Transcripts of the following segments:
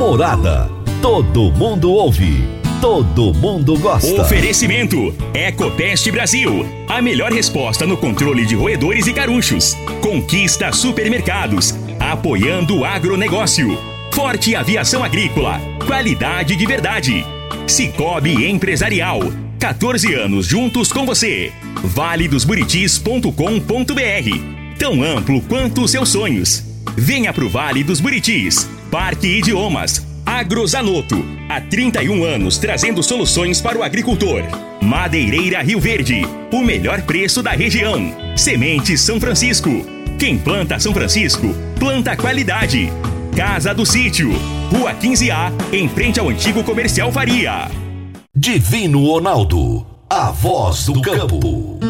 Morada. Todo mundo ouve. Todo mundo gosta. Oferecimento Ecopest Brasil. A melhor resposta no controle de roedores e carunchos. Conquista supermercados. Apoiando o agronegócio. Forte aviação agrícola. Qualidade de verdade. Cicobi Empresarial. 14 anos juntos com você. valedosburitis.com.br. Tão amplo quanto os seus sonhos. Venha pro Vale dos Buritis. Parque Idiomas. Agrozanoto. Há 31 anos trazendo soluções para o agricultor. Madeireira Rio Verde. O melhor preço da região. Sementes São Francisco. Quem planta São Francisco, planta qualidade. Casa do Sítio. Rua 15A, em frente ao antigo comercial Faria. Divino Ronaldo. A voz do campo.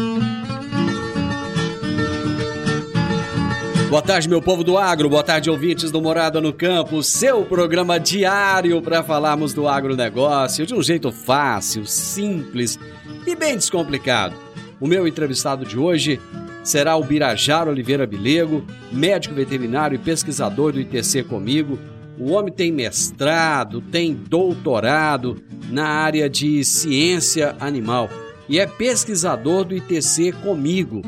Boa tarde, meu povo do agro. Boa tarde, ouvintes do Morada no Campo. Seu programa diário para falarmos do agronegócio de um jeito fácil, simples e bem descomplicado. O meu entrevistado de hoje será o Birajara Oliveira Bilego, médico veterinário e pesquisador do ITC comigo. O homem tem mestrado, tem doutorado na área de ciência animal e é pesquisador do ITC comigo.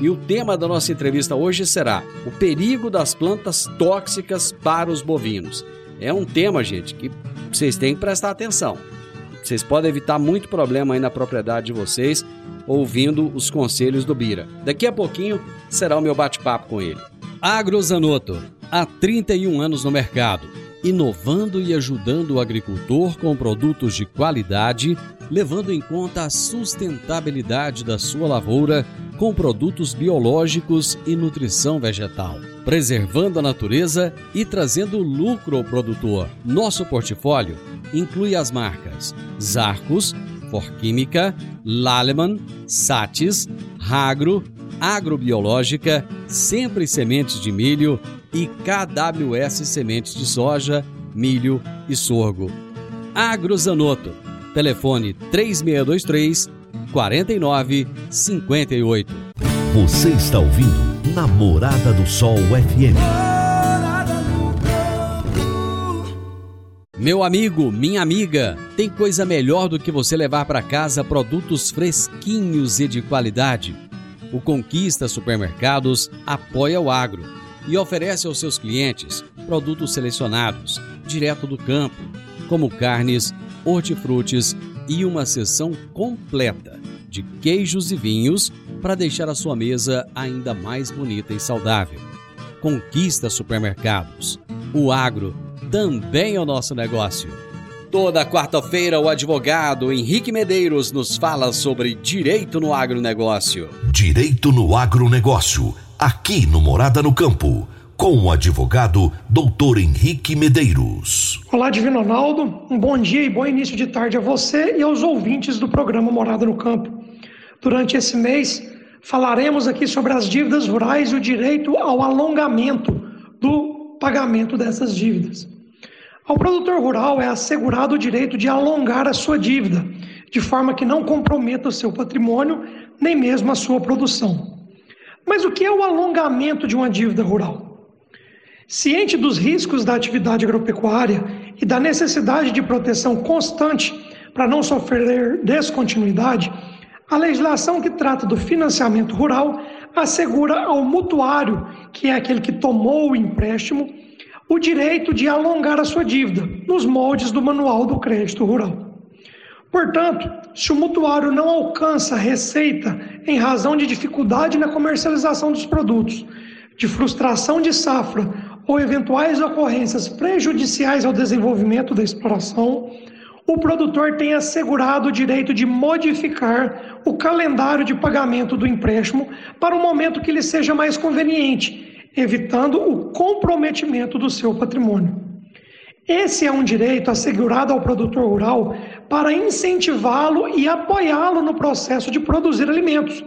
E o tema da nossa entrevista hoje será o perigo das plantas tóxicas para os bovinos. É um tema, gente, que vocês têm que prestar atenção. Vocês podem evitar muito problema aí na propriedade de vocês ouvindo os conselhos do Bira. Daqui a pouquinho será o meu bate-papo com ele. Agrozanoto, há 31 anos no mercado, inovando e ajudando o agricultor com produtos de qualidade, levando em conta a sustentabilidade da sua lavoura com produtos biológicos e nutrição vegetal, preservando a natureza e trazendo lucro ao produtor. Nosso portfólio inclui as marcas Zarcos, Forquímica, Laleman, Satis, Ragro, Agrobiológica, Sempre Sementes de Milho e KWS Sementes de Soja, Milho e Sorgo. Agrozanoto. Telefone 3623 4958. Você está ouvindo Namorada do Sol FM. Meu amigo, minha amiga, tem coisa melhor do que você levar para casa produtos fresquinhos e de qualidade. O Conquista Supermercados apoia o agro e oferece aos seus clientes produtos selecionados, direto do campo, como carnes, hortifrutis e uma seção completa de queijos e vinhos para deixar a sua mesa ainda mais bonita e saudável. Conquista Supermercados. O agro também é o nosso negócio. Toda quarta-feira, o advogado Henrique Medeiros nos fala sobre direito no agronegócio. Direito no agronegócio. Aqui no Morada no Campo. Com o advogado Doutor Henrique Medeiros. Olá, Divino Ronaldo. Um bom dia e bom início de tarde a você e aos ouvintes do programa Morada no Campo. Durante esse mês, falaremos aqui sobre as dívidas rurais e o direito ao alongamento do pagamento dessas dívidas. Ao produtor rural é assegurado o direito de alongar a sua dívida, de forma que não comprometa o seu patrimônio, nem mesmo a sua produção. Mas o que é o alongamento de uma dívida rural? Ciente dos riscos da atividade agropecuária e da necessidade de proteção constante para não sofrer descontinuidade, a legislação que trata do financiamento rural assegura ao mutuário, que é aquele que tomou o empréstimo, o direito de alongar a sua dívida, nos moldes do Manual do Crédito Rural. Portanto, se o mutuário não alcança receita em razão de dificuldade na comercialização dos produtos, de frustração de safra ou eventuais ocorrências prejudiciais ao desenvolvimento da exploração, o produtor tem assegurado o direito de modificar o calendário de pagamento do empréstimo para o momento que lhe seja mais conveniente, evitando o comprometimento do seu patrimônio. Esse é um direito assegurado ao produtor rural para incentivá-lo e apoiá-lo no processo de produzir alimentos,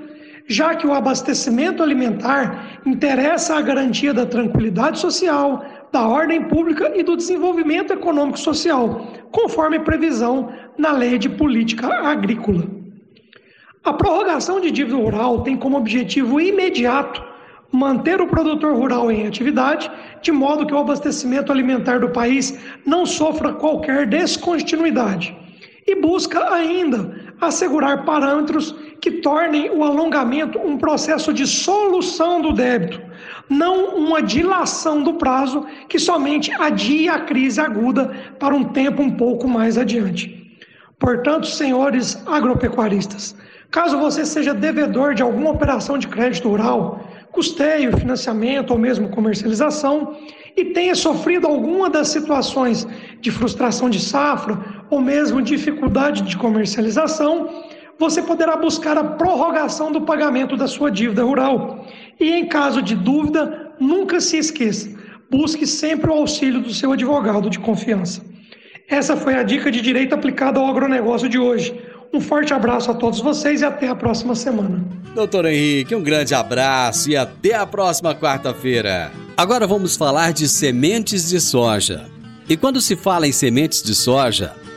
já que o abastecimento alimentar interessa a garantia da tranquilidade social, da ordem pública e do desenvolvimento econômico social, conforme previsão na Lei de Política Agrícola. A prorrogação de dívida rural tem como objetivo imediato manter o produtor rural em atividade, de modo que o abastecimento alimentar do país não sofra qualquer descontinuidade. E busca ainda assegurar parâmetros que tornem o alongamento um processo de solução do débito, não uma dilação do prazo que somente adia a crise aguda para um tempo um pouco mais adiante. Portanto, senhores agropecuaristas, caso você seja devedor de alguma operação de crédito rural, custeio, financiamento ou mesmo comercialização e tenha sofrido alguma das situações de frustração de safra ou mesmo dificuldade de comercialização, você poderá buscar a prorrogação do pagamento da sua dívida rural. E em caso de dúvida, nunca se esqueça, busque sempre o auxílio do seu advogado de confiança. Essa foi a dica de direito aplicada ao agronegócio de hoje. Um forte abraço a todos vocês e até a próxima semana. Doutor Henrique, um grande abraço e até a próxima quarta-feira. Agora vamos falar de sementes de soja. E quando se fala em sementes de soja,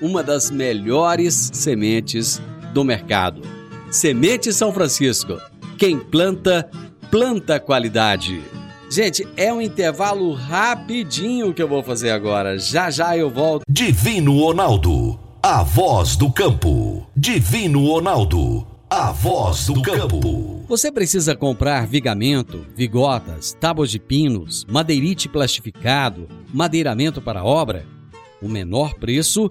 uma das melhores sementes do mercado. Semente São Francisco. Quem planta, planta qualidade. Gente, é um intervalo rapidinho que eu vou fazer agora. Já já eu volto. Divino Ronaldo, a voz do campo. Divino Ronaldo, a voz do campo. Você precisa comprar vigamento, vigotas, tábuas de pinos, madeirite plastificado, madeiramento para obra? O menor preço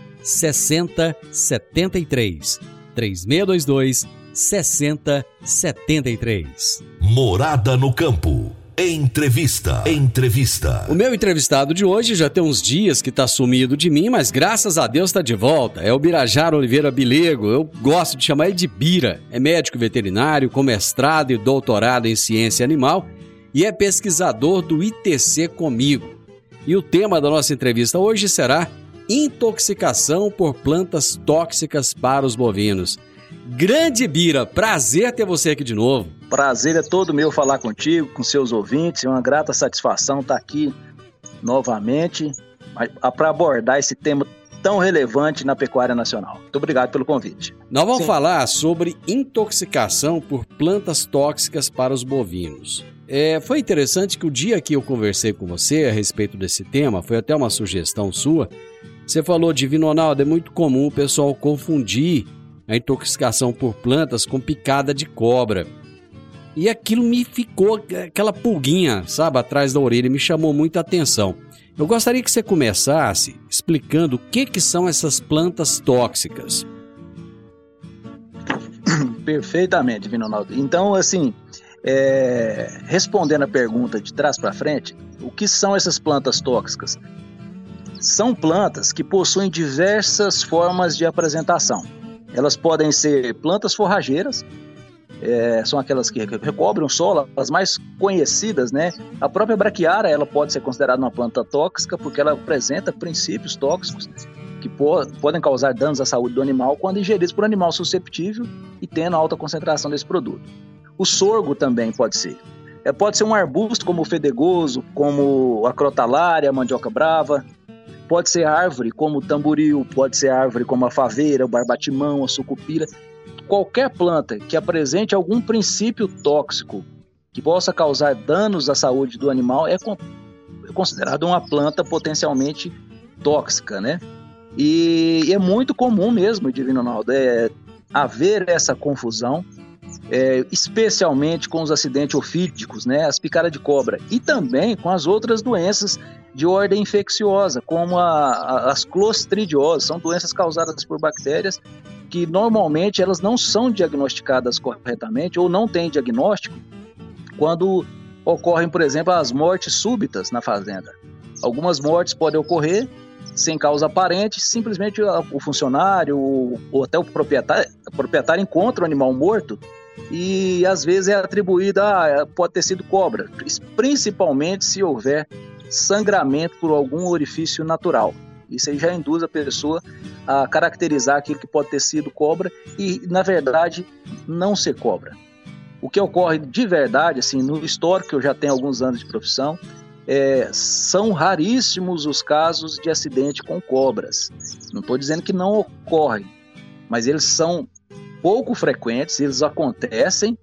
6073. 3622 6073. Morada no campo. Entrevista. Entrevista. O meu entrevistado de hoje já tem uns dias que está sumido de mim, mas graças a Deus está de volta. É o Birajara Oliveira Bilego. Eu gosto de chamar ele de Bira. É médico veterinário, com mestrado e doutorado em ciência animal e é pesquisador do ITC Comigo. E o tema da nossa entrevista hoje será intoxicação por plantas tóxicas para os bovinos. Grande Bira, prazer ter você aqui de novo. Prazer é todo meu falar contigo, com seus ouvintes. É uma grata satisfação estar aqui novamente para abordar esse tema tão relevante na pecuária nacional. Muito obrigado pelo convite. Nós vamos Sim. falar sobre intoxicação por plantas tóxicas para os bovinos. É, foi interessante que o dia que eu conversei com você a respeito desse tema, foi até uma sugestão sua, você falou, Divino Ronaldo, é muito comum o pessoal confundir a intoxicação por plantas com picada de cobra. E aquilo me ficou aquela pulguinha, sabe, atrás da orelha, me chamou muita atenção. Eu gostaria que você começasse explicando o que, que são essas plantas tóxicas. Perfeitamente, Divino Ronaldo. Então, assim, é, respondendo a pergunta de trás para frente, o que são essas plantas tóxicas? São plantas que possuem diversas formas de apresentação. Elas podem ser plantas forrageiras, é, são aquelas que recobrem o solo, as mais conhecidas, né? A própria braquiária, ela pode ser considerada uma planta tóxica porque ela apresenta princípios tóxicos que po podem causar danos à saúde do animal quando ingeridos por um animal susceptível e tendo alta concentração desse produto. O sorgo também pode ser. É, pode ser um arbusto como o fedegoso, como a crotalária, a mandioca brava, pode ser árvore como o tamboril, pode ser árvore como a faveira, o barbatimão, a sucupira. Qualquer planta que apresente algum princípio tóxico que possa causar danos à saúde do animal é, é considerada uma planta potencialmente tóxica, né? E, é muito comum mesmo, Divino Ronaldo, é, haver essa confusão, é, especialmente com os acidentes ofídicos, né, as picadas de cobra, e também com as outras doenças de ordem infecciosa, como a, a, as clostridioses, são doenças causadas por bactérias que normalmente elas não são diagnosticadas corretamente ou não têm diagnóstico quando ocorrem, por exemplo, as mortes súbitas na fazenda. Algumas mortes podem ocorrer sem causa aparente, simplesmente o funcionário ou até o proprietário, o proprietário encontra o animal morto e às vezes é atribuída a pode ter sido cobra, principalmente se houver sangramento por algum orifício natural. Isso aí já induz a pessoa a caracterizar aquilo que pode ter sido cobra e, na verdade, não ser cobra. O que ocorre de verdade, assim, no histórico, que eu já tenho alguns anos de profissão, é, são raríssimos os casos de acidente com cobras. Não estou dizendo que não ocorrem, mas eles são pouco frequentes, eles acontecem,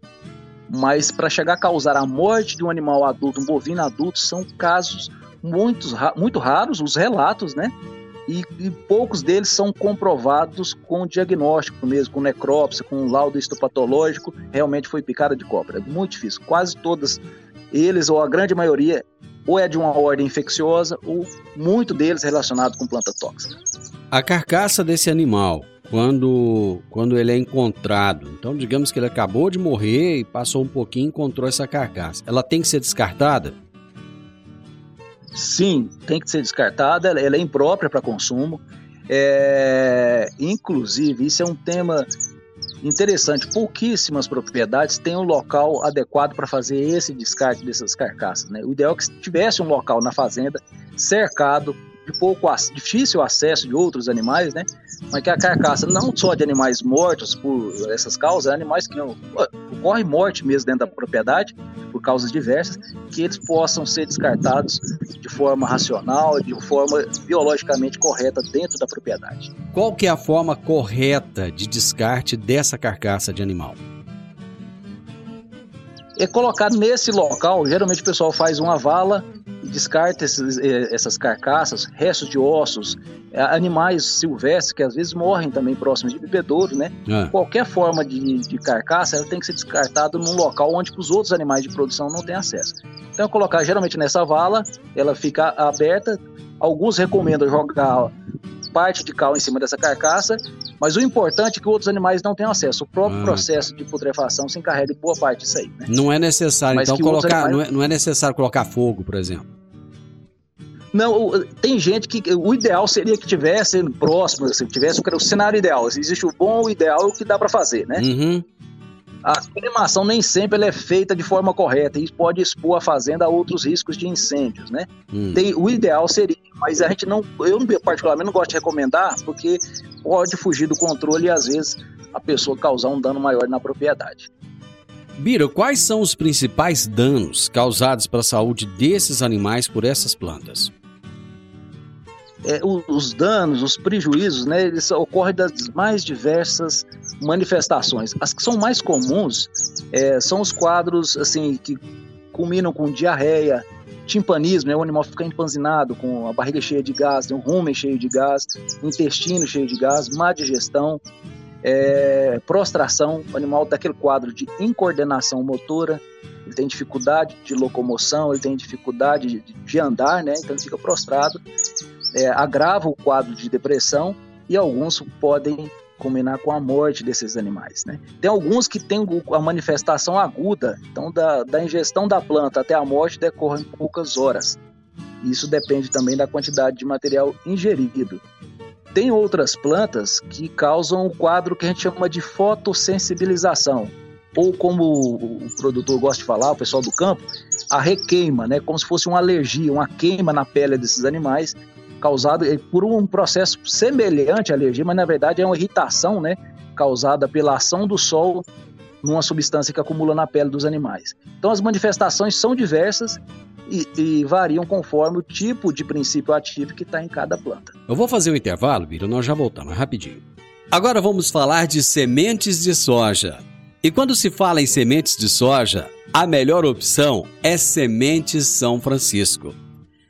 mas para chegar a causar a morte de um animal adulto, um bovino adulto, são casos muito, muito raros, os relatos, né? E, e, poucos deles são comprovados com diagnóstico mesmo, com necrópsia, com laudo histopatológico, realmente foi picada de cobra. É muito difícil. Quase todas eles, ou a grande maioria, ou é de uma ordem infecciosa, ou muito deles relacionado com planta tóxica. A carcaça desse animal, quando, quando ele é encontrado, então digamos que ele acabou de morrer e passou um pouquinho e encontrou essa carcaça, ela tem que ser descartada? Sim, tem que ser descartada, ela é imprópria para consumo. É, inclusive, isso é um tema interessante. Pouquíssimas propriedades têm um local adequado para fazer esse descarte dessas carcaças. Né? O ideal é que tivesse um local na fazenda cercado de pouco difícil acesso de outros animais, né? Mas que a carcaça não só de animais mortos por essas causas, é animais que não, ocorre morte mesmo dentro da propriedade por causas diversas, que eles possam ser descartados de forma racional, de forma biologicamente correta dentro da propriedade. Qual que é a forma correta de descarte dessa carcaça de animal? É colocar nesse local, geralmente o pessoal faz uma vala descarta esses, eh, essas carcaças, restos de ossos, eh, animais silvestres que às vezes morrem também próximos de bebedouro, né? É. Qualquer forma de, de carcaça ela tem que ser descartada num local onde os outros animais de produção não têm acesso. Então, colocar geralmente nessa vala, ela fica aberta. Alguns recomendam jogar parte de cal em cima dessa carcaça, mas o importante é que outros animais não tenham acesso. O próprio ah. processo de putrefação se encarrega de boa parte disso aí. Né? Não é necessário, mas então, colocar. Animais... Não, é, não é necessário colocar fogo, por exemplo. Não, tem gente que o ideal seria que tivesse próximo, se tivesse o cenário ideal. Existe o bom, o ideal e o que dá para fazer, né? Uhum. A cremação nem sempre é feita de forma correta e pode expor a fazenda a outros riscos de incêndios, né? Hum. Tem, o ideal seria, mas a gente não, eu particularmente não gosto de recomendar porque pode fugir do controle e às vezes a pessoa causar um dano maior na propriedade. Biro, quais são os principais danos causados para a saúde desses animais por essas plantas? É, os danos, os prejuízos, né, eles ocorrem das mais diversas manifestações. As que são mais comuns é, são os quadros assim que culminam com diarreia, timpanismo, né, o animal fica empanzinado com a barriga cheia de gás, né, o rumen cheio de gás, intestino cheio de gás, má digestão, é, prostração, o animal daquele quadro de incoordenação motora, ele tem dificuldade de locomoção, ele tem dificuldade de, de andar, né? Então ele fica prostrado é, agrava o quadro de depressão e alguns podem combinar com a morte desses animais. Né? Tem alguns que têm a manifestação aguda, então da, da ingestão da planta até a morte decorrem poucas horas. Isso depende também da quantidade de material ingerido. Tem outras plantas que causam o quadro que a gente chama de fotossensibilização, ou como o produtor gosta de falar, o pessoal do campo, a requeima, né? como se fosse uma alergia, uma queima na pele desses animais, causado eh, por um processo semelhante à alergia, mas na verdade é uma irritação, né, causada pela ação do sol numa substância que acumula na pele dos animais. Então as manifestações são diversas e, e variam conforme o tipo de princípio ativo que está em cada planta. Eu vou fazer um intervalo, Bira, nós já voltamos rapidinho. Agora vamos falar de sementes de soja. E quando se fala em sementes de soja, a melhor opção é Sementes São Francisco.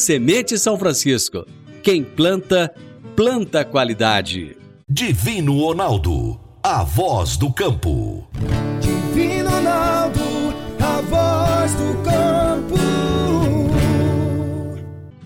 Semente São Francisco. Quem planta, planta qualidade. Divino Ronaldo, a voz do campo. Divino Ronaldo, a voz do campo.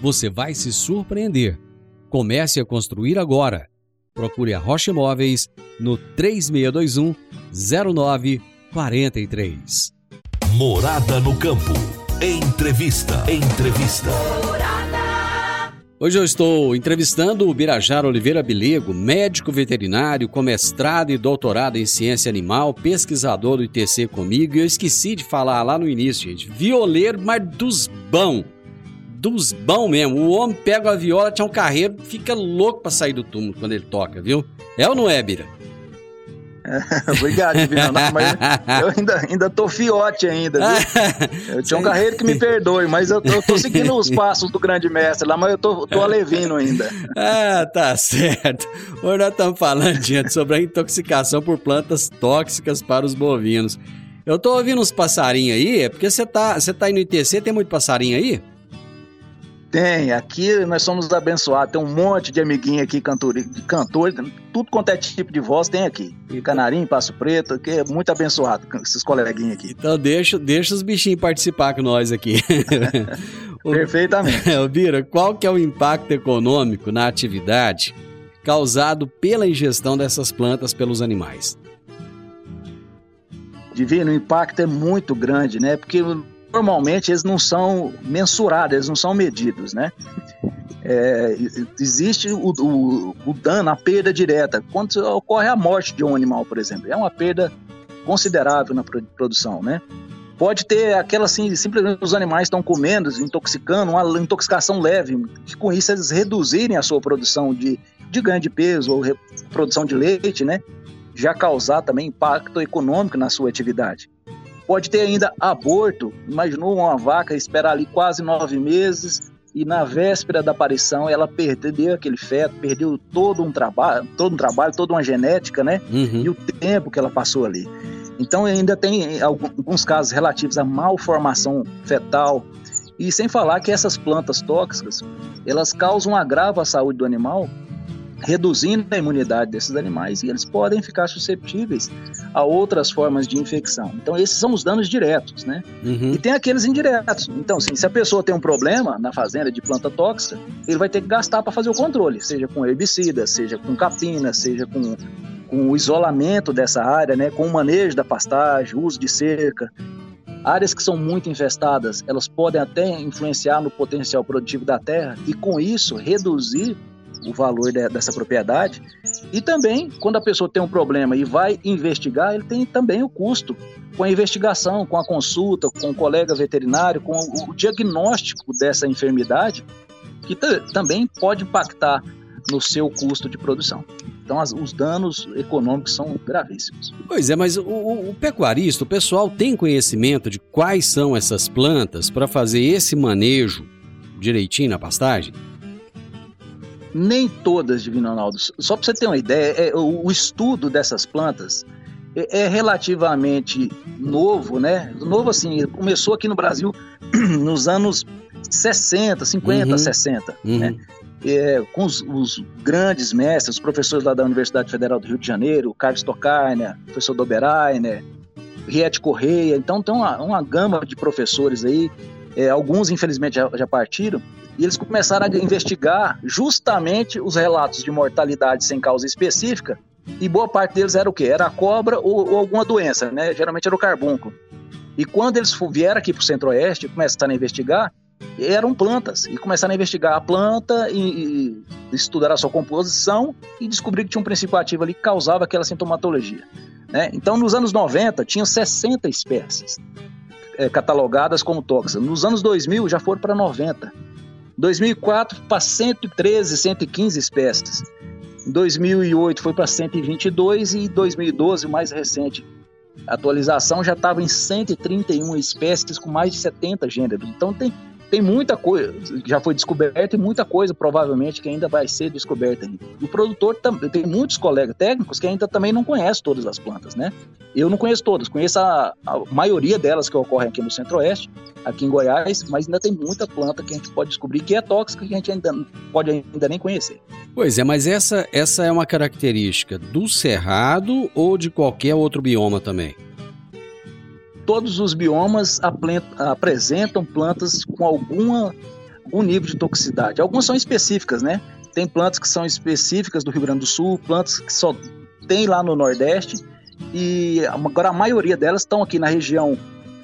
você vai se surpreender. Comece a construir agora. Procure a Rocha Imóveis no 3621 0943. Morada no campo. Entrevista. Entrevista. Hoje eu estou entrevistando o Birajara Oliveira Bilego, médico veterinário com mestrado e doutorado em ciência animal, pesquisador do ITC comigo, e eu esqueci de falar lá no início, gente. Violeiro, mas dos bão dos bons mesmo. O homem pega a viola, tinha um carreiro, fica louco pra sair do túmulo quando ele toca, viu? É ou não é, Bira? Obrigado, Divino, mas eu ainda, ainda tô fiote ainda, viu? Eu tinha um carreiro que me perdoe, mas eu, eu tô seguindo os passos do grande mestre lá, mas eu tô, tô alevino ainda. Ah, tá certo. Hoje nós estamos falando, gente, sobre a intoxicação por plantas tóxicas para os bovinos. Eu tô ouvindo uns passarinhos aí, é porque você tá, você tá aí no ITC, tem muito passarinho aí? Tem, aqui nós somos abençoados, tem um monte de amiguinho aqui, cantor, cantor, tudo quanto é tipo de voz tem aqui. Canarim, Passo Preto, que é muito abençoado esses coleguinhos aqui. Então deixa, deixa os bichinhos participar com nós aqui. Perfeitamente. O, Bira, qual que é o impacto econômico na atividade causado pela ingestão dessas plantas pelos animais? Divino, o impacto é muito grande, né? Porque normalmente eles não são mensurados, eles não são medidos, né? É, existe o, o, o, dano, a perda direta. Quando ocorre a morte de um animal, por exemplo, é uma perda considerável na produção, né? Pode ter aquela assim, simplesmente os animais estão comendo, intoxicando, uma intoxicação leve, que com isso eles reduzirem a sua produção de, de ganho de peso ou produção de leite, né? Já causar também impacto econômico na sua atividade. Pode ter ainda aborto. Imaginou uma vaca esperar ali quase nove meses e na véspera da aparição ela perdeu aquele feto, perdeu todo um trabalho, todo um trabalho, toda uma genética, né? Uhum. E o tempo que ela passou ali. Então ainda tem alguns casos relativos à malformação fetal e sem falar que essas plantas tóxicas elas causam um agravo à saúde do animal reduzindo a imunidade desses animais e eles podem ficar susceptíveis a outras formas de infecção. Então, esses são os danos diretos, né? Uhum. E tem aqueles indiretos. Então, assim, se a pessoa tem um problema na fazenda de planta tóxica, ele vai ter que gastar para fazer o controle, seja com herbicida, seja com capina, seja com, com o isolamento dessa área, né? Com o manejo da pastagem, uso de cerca. Áreas que são muito infestadas, elas podem até influenciar no potencial produtivo da terra e, com isso, reduzir o valor de, dessa propriedade. E também, quando a pessoa tem um problema e vai investigar, ele tem também o custo com a investigação, com a consulta, com o colega veterinário, com o diagnóstico dessa enfermidade, que também pode impactar no seu custo de produção. Então, as, os danos econômicos são gravíssimos. Pois é, mas o, o, pecuarista, o pessoal tem conhecimento de quais são essas plantas para fazer esse manejo direitinho na pastagem? Nem todas, Divino Ronaldo. Só para você ter uma ideia, é, o, o estudo dessas plantas é, é, relativamente novo, né? Novo assim, começou aqui no Brasil nos anos 60, 50, uhum. 60, uhum. né? É, com os, os, grandes mestres, os professores lá da Universidade Federal do Rio de Janeiro, Carlos Tocarnia, professor Doberainer, Riete Correia, então tem uma, uma gama de professores aí, é, alguns infelizmente já, já partiram, e eles começaram a investigar justamente os relatos de mortalidade sem causa específica, e boa parte deles era o quê? Era a cobra ou, ou alguma doença, né? Geralmente era o carbúnculo. E quando eles vieram aqui para o Centro-Oeste e começaram a investigar, eram plantas. E começaram a investigar a planta e, e estudar a sua composição e descobrir que tinha um princípio ativo ali que causava aquela sintomatologia. Né? Então, nos anos 90, tinham 60 espécies é, catalogadas como tóxicas. Nos anos 2000, já foram para 90. 2004, para 113, 115 espécies. Em 2008 foi para 122 e em 2012, o mais recente, a atualização já estava em 131 espécies com mais de 70 gêneros. Então tem tem muita coisa já foi descoberta e muita coisa provavelmente que ainda vai ser descoberta. O produtor também tem muitos colegas técnicos que ainda também não conhecem todas as plantas, né? Eu não conheço todas, conheço a, a maioria delas que ocorrem aqui no Centro-Oeste, aqui em Goiás, mas ainda tem muita planta que a gente pode descobrir que é tóxica que a gente ainda pode ainda nem conhecer. Pois é, mas essa, essa é uma característica do cerrado ou de qualquer outro bioma também? Todos os biomas apresentam plantas com alguma, algum nível de toxicidade. Algumas são específicas, né? Tem plantas que são específicas do Rio Grande do Sul, plantas que só tem lá no Nordeste, e agora a maioria delas estão aqui na região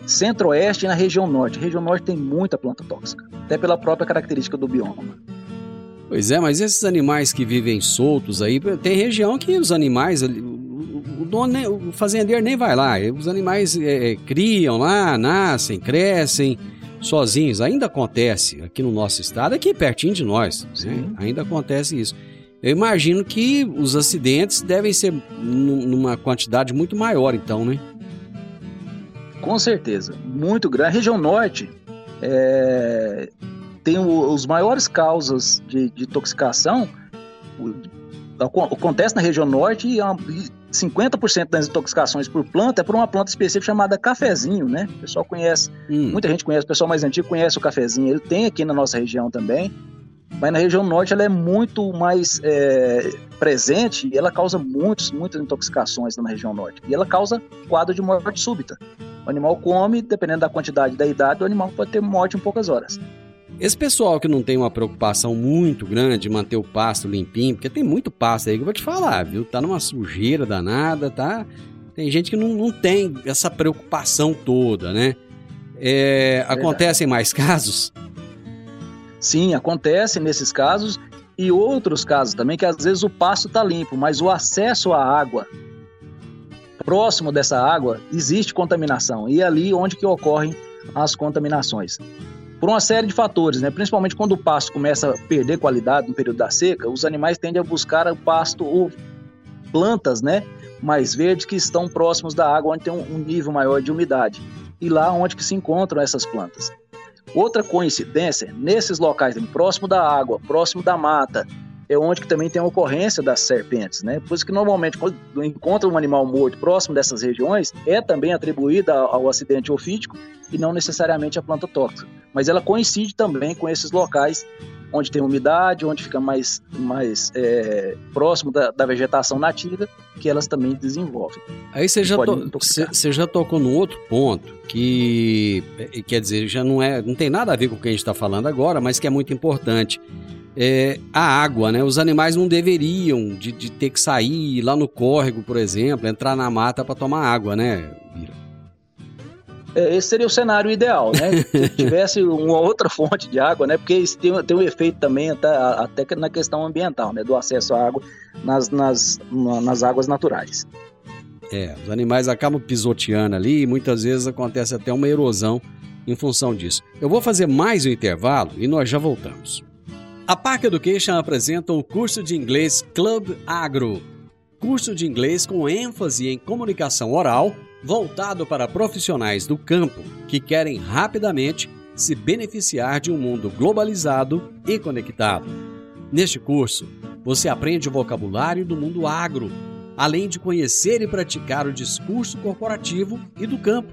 centro-oeste e na região norte. A região norte tem muita planta tóxica, até pela própria característica do bioma. Pois é, mas esses animais que vivem soltos aí, tem região que os animais, o dono, o fazendeiro nem vai lá. Os animais é, é, criam lá, nascem, crescem sozinhos. Ainda acontece aqui no nosso estado, aqui pertinho de nós. Né? Ainda acontece isso. Eu imagino que os acidentes devem ser numa quantidade muito maior, então, né? Com certeza, muito grande. A região norte é, tem o, os maiores causas de, de intoxicação acontece na região norte e 50% das intoxicações por planta é por uma planta específica chamada cafezinho, né? O pessoal conhece, hum. muita gente conhece, o pessoal mais antigo conhece o cafezinho. Ele tem aqui na nossa região também, mas na região norte ela é muito mais é, presente e ela causa muitos, muitas intoxicações na região norte. E ela causa quadro de morte súbita. O animal come, dependendo da quantidade da idade, o animal pode ter morte em poucas horas. Esse pessoal que não tem uma preocupação muito grande de manter o pasto limpinho, porque tem muito pasto aí que eu vou te falar, viu? Tá numa sujeira danada, tá? Tem gente que não, não tem essa preocupação toda, né? É, acontecem mais casos? Sim, acontece nesses casos e outros casos também que às vezes o pasto está limpo, mas o acesso à água próximo dessa água existe contaminação e é ali onde que ocorrem as contaminações por uma série de fatores, né? Principalmente quando o pasto começa a perder qualidade no período da seca, os animais tendem a buscar o pasto ou plantas, né? Mais verdes que estão próximos da água, onde tem um nível maior de umidade. E lá onde que se encontram essas plantas. Outra coincidência, nesses locais próximo da água, próximo da mata, é onde que também tem a ocorrência das serpentes, né? Por isso que normalmente quando encontra um animal morto próximo dessas regiões, é também atribuída ao acidente ofídico e não necessariamente à planta tóxica. Mas ela coincide também com esses locais onde tem umidade, onde fica mais, mais é, próximo da, da, vegetação nativa, que elas também desenvolvem. Aí você já, to, você já tocou num outro ponto que é, quer dizer já não é não tem nada a ver com o que a gente está falando agora, mas que é muito importante é, a água, né? Os animais não deveriam de, de, ter que sair lá no córrego, por exemplo, entrar na mata para tomar água, né, É, esse seria o cenário ideal, né? Se tivesse uma outra fonte de água, né? Porque isso tem, tem um efeito também até, até na questão ambiental, né? Do acesso à água nas, nas, nas águas naturais. É, os animais acabam pisoteando ali e muitas vezes acontece até uma erosão em função disso. Eu vou fazer mais um intervalo e nós já voltamos. A Park Education apresenta o curso de inglês Club Agro, curso de inglês com ênfase em comunicação oral, voltado para profissionais do campo que querem rapidamente se beneficiar de um mundo globalizado e conectado. Neste curso, você aprende o vocabulário do mundo agro, além de conhecer e praticar o discurso corporativo e do campo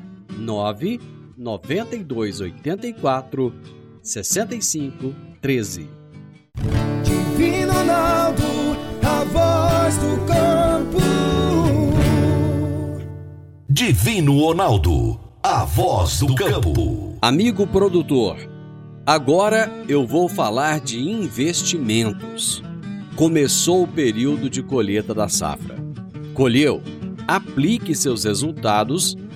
9 9284 65 13. Divino Ronaldo, a voz do campo. Divino Ronaldo, a voz do campo. Amigo produtor, agora eu vou falar de investimentos. Começou o período de colheita da safra. Colheu? Aplique seus resultados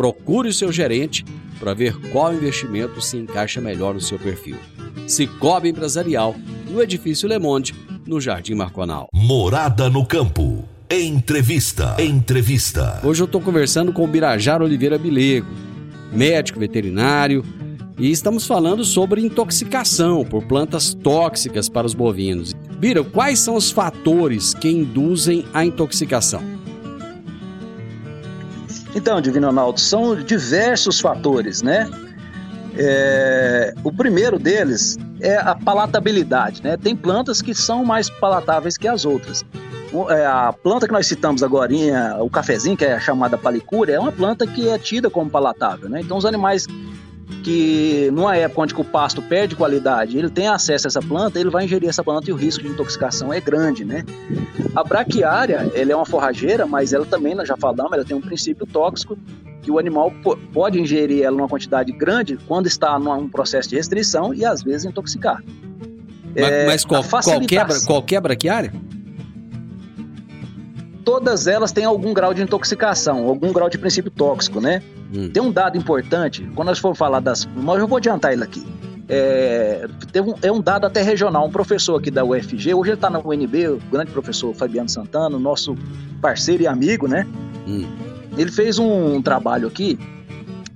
Procure o seu gerente para ver qual investimento se encaixa melhor no seu perfil. Cicobi Empresarial, no Edifício Le Monde, no Jardim Marconal. Morada no Campo. Entrevista. Entrevista. Hoje eu estou conversando com o Birajara Oliveira Bilego, médico veterinário, e estamos falando sobre intoxicação por plantas tóxicas para os bovinos. Bira, quais são os fatores que induzem a intoxicação? Então, Divino Ronaldo, são diversos fatores, né? É, o primeiro deles é a palatabilidade, né? Tem plantas que são mais palatáveis que as outras. É, a planta que nós citamos agora, o cafezinho, que é chamada palicúria, é uma planta que é tida como palatável, né? Então os animais que numa época onde o pasto perde qualidade, ele tem acesso a essa planta, ele vai ingerir essa planta e o risco de intoxicação é grande, né? A braquiária, ela é uma forrageira, mas ela também, nós já falamos, ela tem um princípio tóxico que o animal pode ingerir ela numa quantidade grande quando está num processo de restrição e às vezes intoxicar. Mas, é, mas qual, qualquer, qualquer braquiária? Todas elas têm algum grau de intoxicação, algum grau de princípio tóxico, né? Hum. Tem um dado importante, quando nós for falar das. Mas eu vou adiantar ele aqui. É, um, é um dado até regional. Um professor aqui da UFG, hoje ele está na UNB, o grande professor Fabiano Santana, nosso parceiro e amigo, né? Hum. Ele fez um trabalho aqui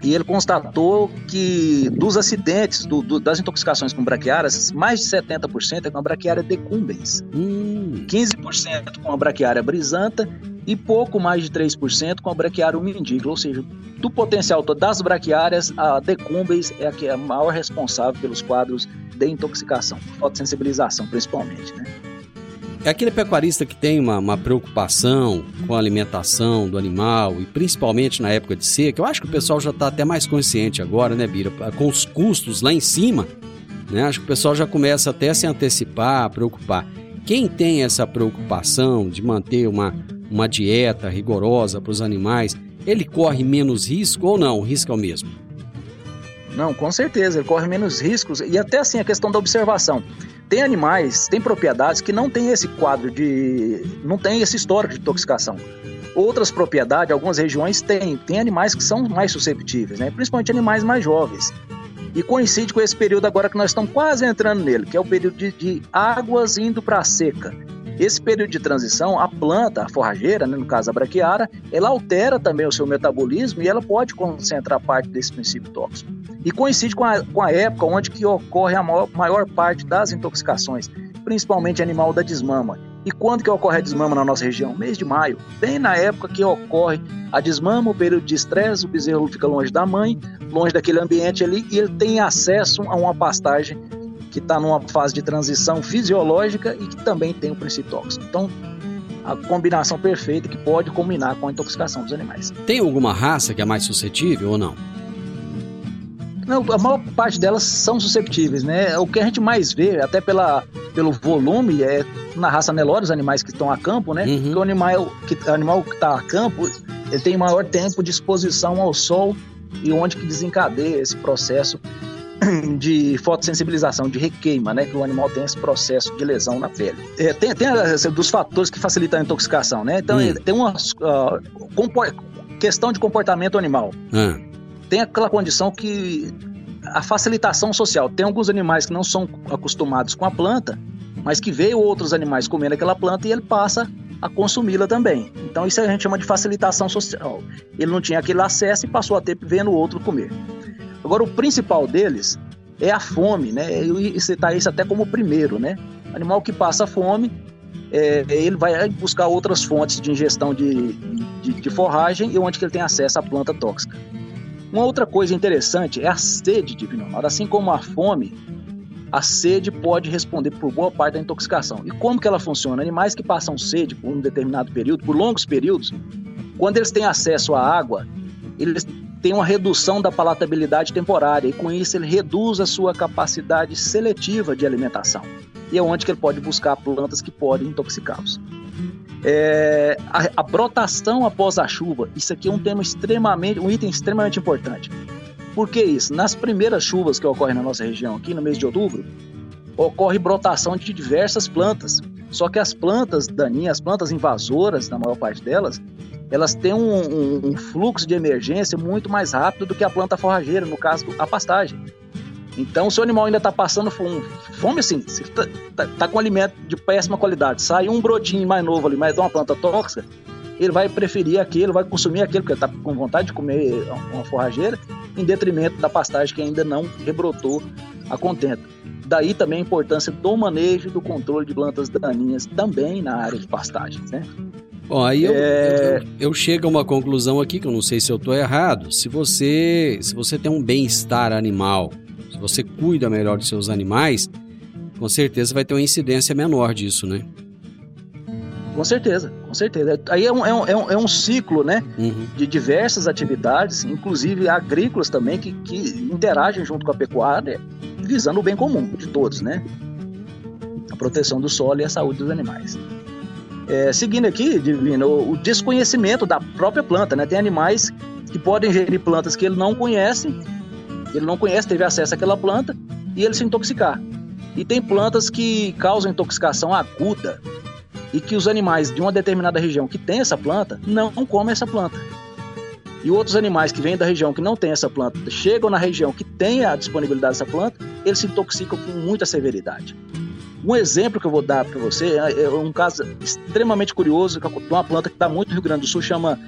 e ele constatou que dos acidentes, do, do, das intoxicações com braquiárias, mais de 70% é com a braquiária decumbens, hum. 15% com a braquiária brisanta e pouco mais de 3% com a braquiária umindícola, ou seja, do potencial todo das braquiárias, a decumbens é a que é a maior responsável pelos quadros de intoxicação, fotossensibilização principalmente, né? É aquele pecuarista que tem uma, uma, preocupação com a alimentação do animal e principalmente na época de seca. Eu acho que o pessoal já está até mais consciente agora, né, Bira? Com os custos lá em cima, né? Acho que o pessoal já começa até a se antecipar, a preocupar. Quem tem essa preocupação de manter uma, uma dieta rigorosa para os animais, ele corre menos risco ou não? Risco é o mesmo? Não, com certeza, ele corre menos riscos e até assim a questão da observação. Tem animais, tem propriedades que não tem esse quadro de. não tem esse histórico de intoxicação. Outras propriedades, algumas regiões têm. Tem animais que são mais susceptíveis, né? principalmente animais mais jovens. E coincide com esse período agora que nós estamos quase entrando nele, que é o período de, de águas indo para a seca. Esse período de transição, a planta, a forrageira, né, no caso a braquiária, ela altera também o seu metabolismo e ela pode concentrar parte desse princípio tóxico. E coincide com a, com a época onde que ocorre a maior, maior parte das intoxicações, principalmente animal da desmama. E quando que ocorre a desmama na nossa região? Mês de maio, bem na época que ocorre a desmama, o período de estresse, o bezerro fica longe da mãe, longe daquele ambiente ali, e ele tem acesso a uma pastagem que está numa fase de transição fisiológica e que também tem o princípio tóxico. Então, a combinação perfeita que pode combinar com a intoxicação dos animais. Tem alguma raça que é mais suscetível ou não? Não, a maior parte delas são susceptíveis, né? O que a gente mais vê, até pela, pelo volume, é na raça Nelore, os animais que estão a campo, né? Uhum. Que o animal que animal que está a campo, ele tem maior tempo de exposição ao sol e onde que desencadeia esse processo de fotossensibilização, de requeima, né? Que o animal tem esse processo de lesão na pele. É, tem, tem dos fatores que facilitam a intoxicação, né? Então, hum. tem uma uh, questão de comportamento animal. Hum. Tem aquela condição que a facilitação social. Tem alguns animais que não são acostumados com a planta, mas que veio outros animais comendo aquela planta e ele passa a consumi-la também. Então isso a gente chama de facilitação social. Ele não tinha aquele acesso e passou a ter vendo o outro comer. Agora, o principal deles é a fome, né? E citar isso até como o primeiro, né? Animal que passa fome, é, ele vai buscar outras fontes de ingestão de, de, de, forragem e onde que ele tem acesso à planta tóxica. Uma outra coisa interessante é a sede de vinonoro. Assim como a fome, a sede pode responder por boa parte da intoxicação. E como que ela funciona? Animais que passam sede por um determinado período, por longos períodos, quando eles têm acesso à água, eles tem uma redução da palatabilidade temporária e com isso ele reduz a sua capacidade seletiva de alimentação. E é onde que ele pode buscar plantas que podem intoxicá-los. É, a, a, brotação após a chuva, isso aqui é um tema extremamente, um item extremamente importante. Por que isso? Nas primeiras chuvas que ocorrem na nossa região, aqui no mês de outubro, ocorre brotação de diversas plantas. Só que as plantas daninhas, as plantas invasoras, na maior parte delas, elas têm um, um, um, fluxo de emergência muito mais rápido do que a planta forrageira, no caso, a pastagem. Então, se o animal ainda está passando fome, fome assim, se está tá, tá com alimento de péssima qualidade, sai um brotinho mais novo ali, mas de uma planta tóxica, ele vai preferir aquele, vai consumir aquele, porque está com vontade de comer uma forrageira, em detrimento da pastagem que ainda não rebrotou a contento. Daí também a importância do manejo e do controle de plantas daninhas também na área de pastagens, né? Bom, aí eu, é... eu, eu, chego a uma conclusão aqui, que eu não sei se eu estou errado. Se você, se você tem um bem-estar animal, se você cuida melhor dos seus animais, com certeza vai ter uma incidência menor disso, né? Com certeza, com certeza. Aí é um, é um, é um, é um ciclo, né? Uhum. De diversas atividades, inclusive agrícolas também, que, que interagem junto com a pecuária, visando o bem comum de todos, né? A proteção do solo e a saúde dos animais. É, seguindo aqui, Divino, o, o, desconhecimento da própria planta, né? Tem animais que podem ingerir plantas que ele não conhece, ele não conhece, teve acesso àquela planta e ele se intoxicar. E tem plantas que causam intoxicação aguda e que os animais de uma determinada região que tem essa planta não comem essa planta. E outros animais que vêm da região que não tem essa planta, chegam na região que tem a disponibilidade dessa planta, eles se intoxicam com muita severidade. Um exemplo que eu vou dar para você é, é um caso extremamente curioso de uma planta que está muito no Rio Grande do Sul, chama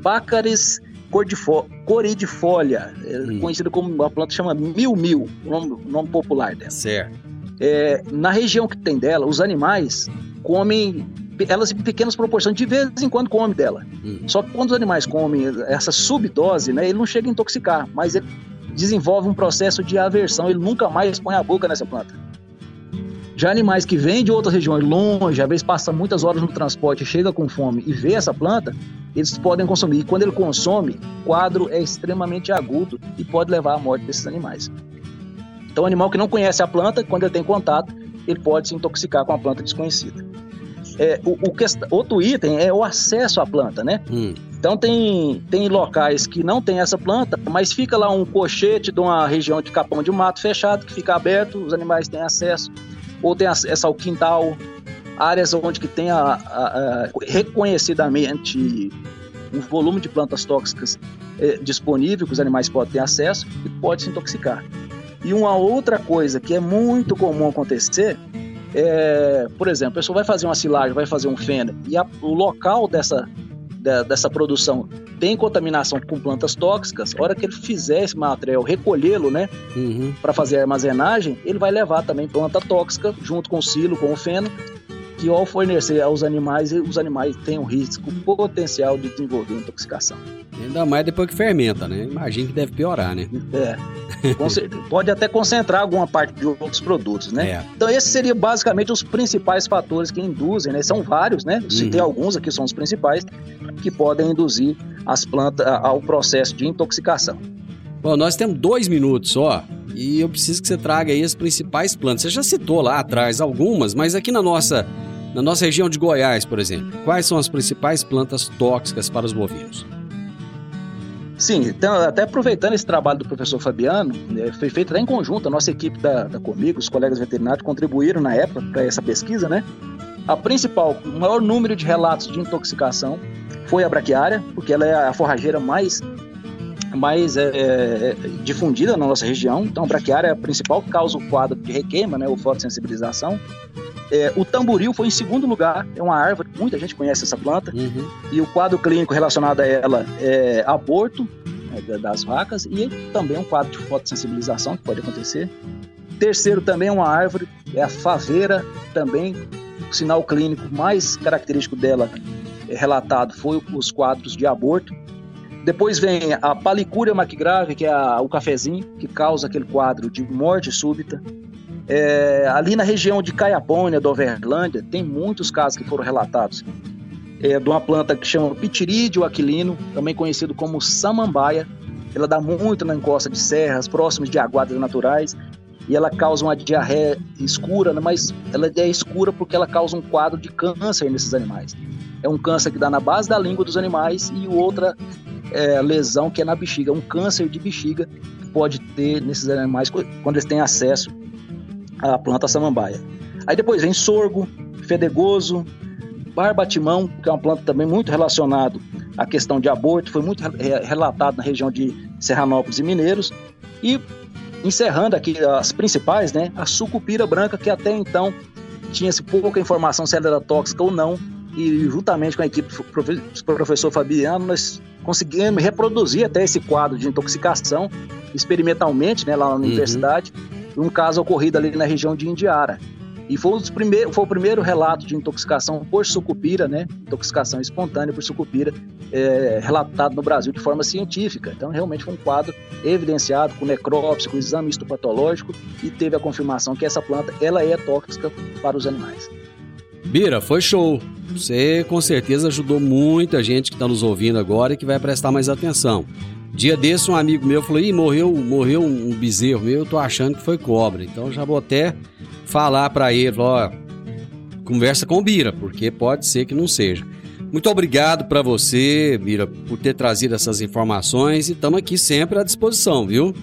Baccharis coridifolia, é hum. conhecida como uma planta chama mil-mil, o nome, nome, popular dela. Certo. É, na região que tem dela, os animais comem elas em pequenas proporções, de vez em quando come dela. Hum. Só que quando os animais comem essa subdose, né, ele não chega a intoxicar, mas ele desenvolve um processo de aversão, ele nunca mais põe a boca nessa planta. Já animais que vêm de outras regiões longe, às vezes passa muitas horas no transporte, chega com fome e vê essa planta, eles podem consumir. E quando ele consome, o quadro é extremamente agudo e pode levar à morte desses animais. Então, o animal que não conhece a planta, quando ele tem contato, ele pode se intoxicar com a planta desconhecida. É, o, o que, outro item é o acesso à planta, né? Hum. Então tem, tem locais que não tem essa planta, mas fica lá um cochete de uma região de capão de mato fechado que fica aberto, os animais têm acesso ou tem acesso ao quintal, áreas onde que tem a, a, a, reconhecidamente um volume de plantas tóxicas é, disponível que os animais podem ter acesso e pode se intoxicar. E uma outra coisa que é muito comum acontecer é, por exemplo, a pessoa vai fazer uma silagem, vai fazer um feno e a, o local dessa, de, dessa produção tem contaminação com plantas tóxicas, a hora que ele fizer esse material, recolhê-lo, né, uhum. para fazer a armazenagem, ele vai levar também planta tóxica junto com o silo, com o feno, que ao fornecer aos animais, os animais têm um risco potencial de desenvolver intoxicação. Ainda mais depois que fermenta, né? Imagina que deve piorar, né? É. pode até concentrar alguma parte de outros produtos, né? É. Então, esses seriam basicamente os principais fatores que induzem, né? São vários, né? Citei uhum. alguns aqui, são os principais, que podem induzir as plantas ao processo de intoxicação. Bom, nós temos dois minutos só e eu preciso que você traga aí as principais plantas. Você já citou lá atrás algumas, mas aqui na nossa, na nossa região de Goiás, por exemplo, quais são as principais plantas tóxicas para os bovinos? Sim, então, até aproveitando esse trabalho do professor Fabiano, né, foi feito até em conjunto, a nossa equipe da, da Comigo, os colegas veterinários contribuíram na época para essa pesquisa, né? A principal, o maior número de relatos de intoxicação foi a braquiária, porque ela é a forrageira mais, mais é, é, difundida na nossa região. Então, a braquiária é a principal causa o quadro de requeima, né, ou fotosensibilização. É, o tamboril foi em segundo lugar, é uma árvore, muita gente conhece essa planta, uhum. e o quadro clínico relacionado a ela é aborto né, das vacas e também um quadro de fotossensibilização que pode acontecer. Terceiro também é uma árvore, é a faveira, também o sinal clínico mais característico dela é relatado foi os quadros de aborto. Depois vem a palicúria maquigrave, que é a, o cafezinho, que causa aquele quadro de morte súbita. É, ali na região de Caiapônia, da Overlândia, tem muitos casos que foram relatados. É, de uma planta que chama pitirídeo aquilino, também conhecido como samambaia. Ela dá muito na encosta de serras, próximos de aguadas naturais, e ela causa uma diarreia escura, né, mas ela é escura porque ela causa um quadro de câncer nesses animais. É um câncer que dá na base da língua dos animais e outra é, lesão que é na bexiga, um câncer de bexiga que pode ter nesses animais quando eles têm acesso a planta samambaia. Aí depois vem sorgo, fedegoso, barbatimão, que é uma planta também muito relacionada à questão de aborto, foi muito relatado na região de Serranópolis e Mineiros. E encerrando aqui as principais, né, a sucupira branca, que até então tinha-se pouca informação se ela era tóxica ou não, e juntamente com a equipe do professor Fabiano, nós conseguimos reproduzir até esse quadro de intoxicação experimentalmente, né, lá na uhum. universidade, um caso ocorrido ali na região de Indiara. E foi, os primeiro, foi o primeiro relato de intoxicação por sucupira, né? Intoxicação espontânea por sucupira, é, relatado no Brasil de forma científica. Então, realmente foi um quadro evidenciado com necrópsia, com exame histopatológico e teve a confirmação que essa planta ela é tóxica para os animais. Bira, foi show. Você com certeza ajudou muita gente que está nos ouvindo agora e que vai prestar mais atenção. Dia desse, um amigo meu falou: Ih, morreu, morreu um bezerro meu, eu tô achando que foi cobra. Então já vou até falar para ele: ó, conversa com o Bira, porque pode ser que não seja. Muito obrigado para você, Bira, por ter trazido essas informações e estamos aqui sempre à disposição, viu?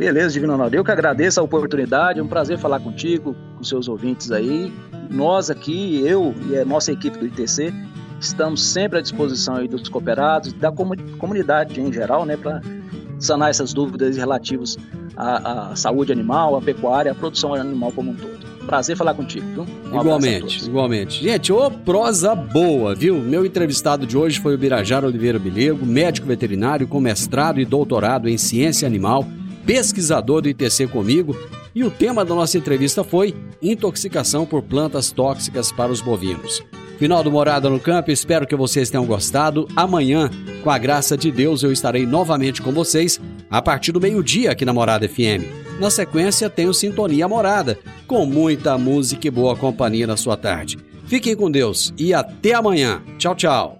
Beleza, Divino Ronaldo. Eu que agradeço a oportunidade, é um prazer falar contigo, com seus ouvintes aí. Nós aqui, eu e a nossa equipe do ITC, Estamos sempre à disposição aí dos cooperados, da comunidade em geral, né, para sanar essas dúvidas relativas à, à, saúde animal, à pecuária, à produção animal como um todo. Prazer falar contigo, viu? Um igualmente, igualmente. Gente, ô prosa boa, viu? Meu entrevistado de hoje foi o Birajara Oliveira Bilego, médico veterinário com mestrado e doutorado em ciência animal, pesquisador do ITC comigo, e o tema da nossa entrevista foi intoxicação por plantas tóxicas para os bovinos. Final do Morada no Campo, espero que vocês tenham gostado. Amanhã, com a graça de Deus, eu estarei novamente com vocês a partir do meio-dia aqui na Morada FM. Na sequência, tenho Sintonia Morada, com muita música e boa companhia na sua tarde. Fiquem com Deus e até amanhã. Tchau, tchau.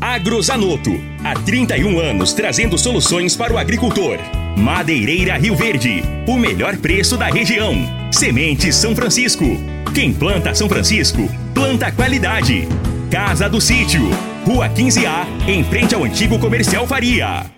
Agrozanoto, há 31 anos trazendo soluções para o agricultor. Madeireira Rio Verde, o melhor preço da região. Sementes São Francisco. Quem planta São Francisco, planta qualidade. Casa do Sítio, Rua 15A, em frente ao antigo comercial Faria.